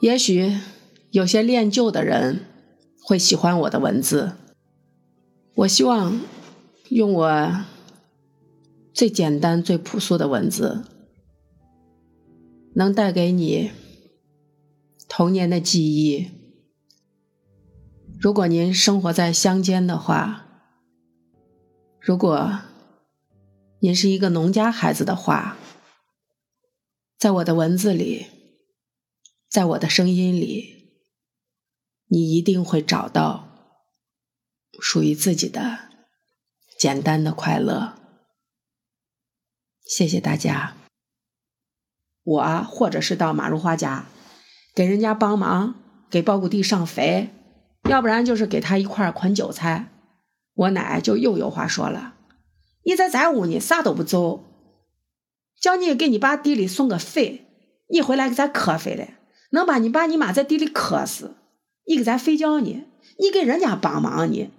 也许有些恋旧的人会喜欢我的文字。我希望用我最简单、最朴素的文字，能带给你童年的记忆。如果您生活在乡间的话，如果您是一个农家孩子的话，在我的文字里。在我的声音里，你一定会找到属于自己的简单的快乐。谢谢大家。我或者是到马如花家给人家帮忙，给苞谷地上肥，要不然就是给他一块捆韭菜。我奶就又有话说了：“你在咱屋呢，啥都不做，叫你给你爸地里送个肥，你回来给咱磕肥了。”能把你爸你妈在地里磕死，你给咱睡觉呢？你给人家帮忙呢？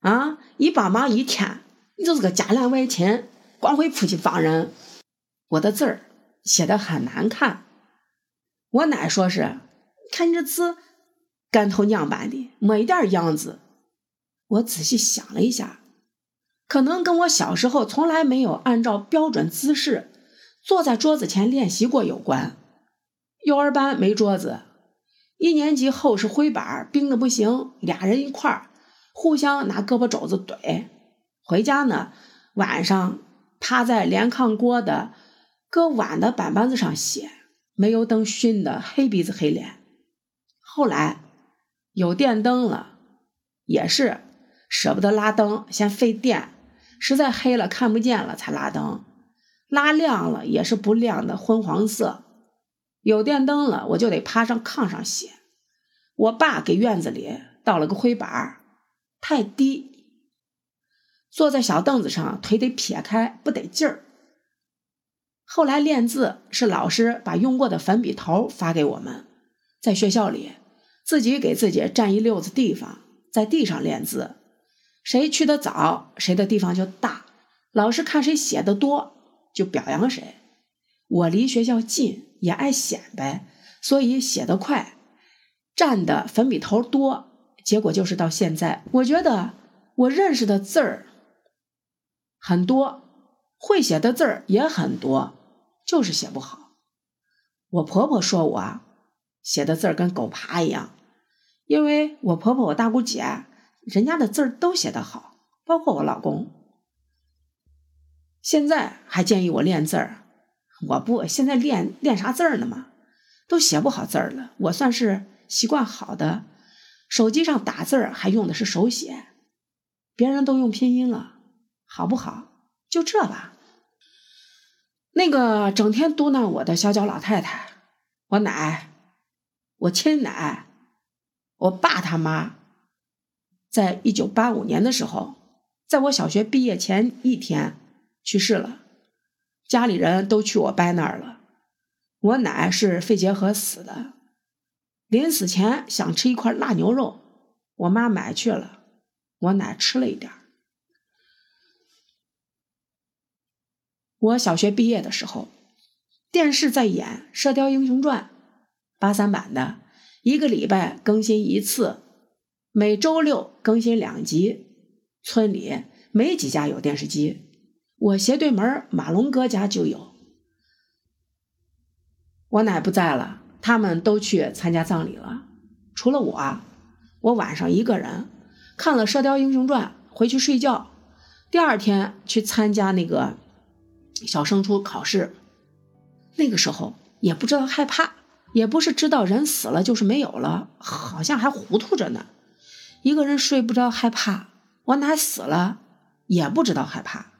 啊，一帮忙一天，你就是个家难外勤，光会出去帮人。我的字儿写的很难看，我奶说是，看你这字干头娘般的，没一点样子。我仔细想了一下，可能跟我小时候从来没有按照标准姿势坐在桌子前练习过有关。幼儿班没桌子，一年级后是灰板，冰的不行，俩人一块儿互相拿胳膊肘子怼。回家呢，晚上趴在连炕锅的搁碗的板板子上写，煤油灯熏的黑鼻子黑脸。后来有电灯了，也是舍不得拉灯，嫌费电，实在黑了看不见了才拉灯，拉亮了也是不亮的昏黄色。有电灯了，我就得爬上炕上写。我爸给院子里倒了个灰板太低，坐在小凳子上，腿得撇开，不得劲儿。后来练字是老师把用过的粉笔头发给我们，在学校里自己给自己占一溜子地方，在地上练字。谁去的早，谁的地方就大。老师看谁写的多，就表扬谁。我离学校近。也爱显摆，所以写得快，占的粉笔头多。结果就是到现在，我觉得我认识的字儿很多，会写的字儿也很多，就是写不好。我婆婆说我写的字儿跟狗爬一样，因为我婆婆、我大姑姐人家的字儿都写得好，包括我老公。现在还建议我练字儿。我不，现在练练啥字儿呢嘛？都写不好字儿了。我算是习惯好的，手机上打字儿还用的是手写，别人都用拼音了，好不好？就这吧。那个整天嘟囔我的小脚老太太，我奶，我亲奶，我爸他妈，在一九八五年的时候，在我小学毕业前一天去世了。家里人都去我伯那儿了，我奶是肺结核死的，临死前想吃一块腊牛肉，我妈买去了，我奶吃了一点我小学毕业的时候，电视在演《射雕英雄传》，八三版的，一个礼拜更新一次，每周六更新两集，村里没几家有电视机。我斜对门马龙哥家就有。我奶不在了，他们都去参加葬礼了，除了我，我晚上一个人看了《射雕英雄传》，回去睡觉。第二天去参加那个小升初考试，那个时候也不知道害怕，也不是知道人死了就是没有了，好像还糊涂着呢。一个人睡不着害怕，我奶死了也不知道害怕。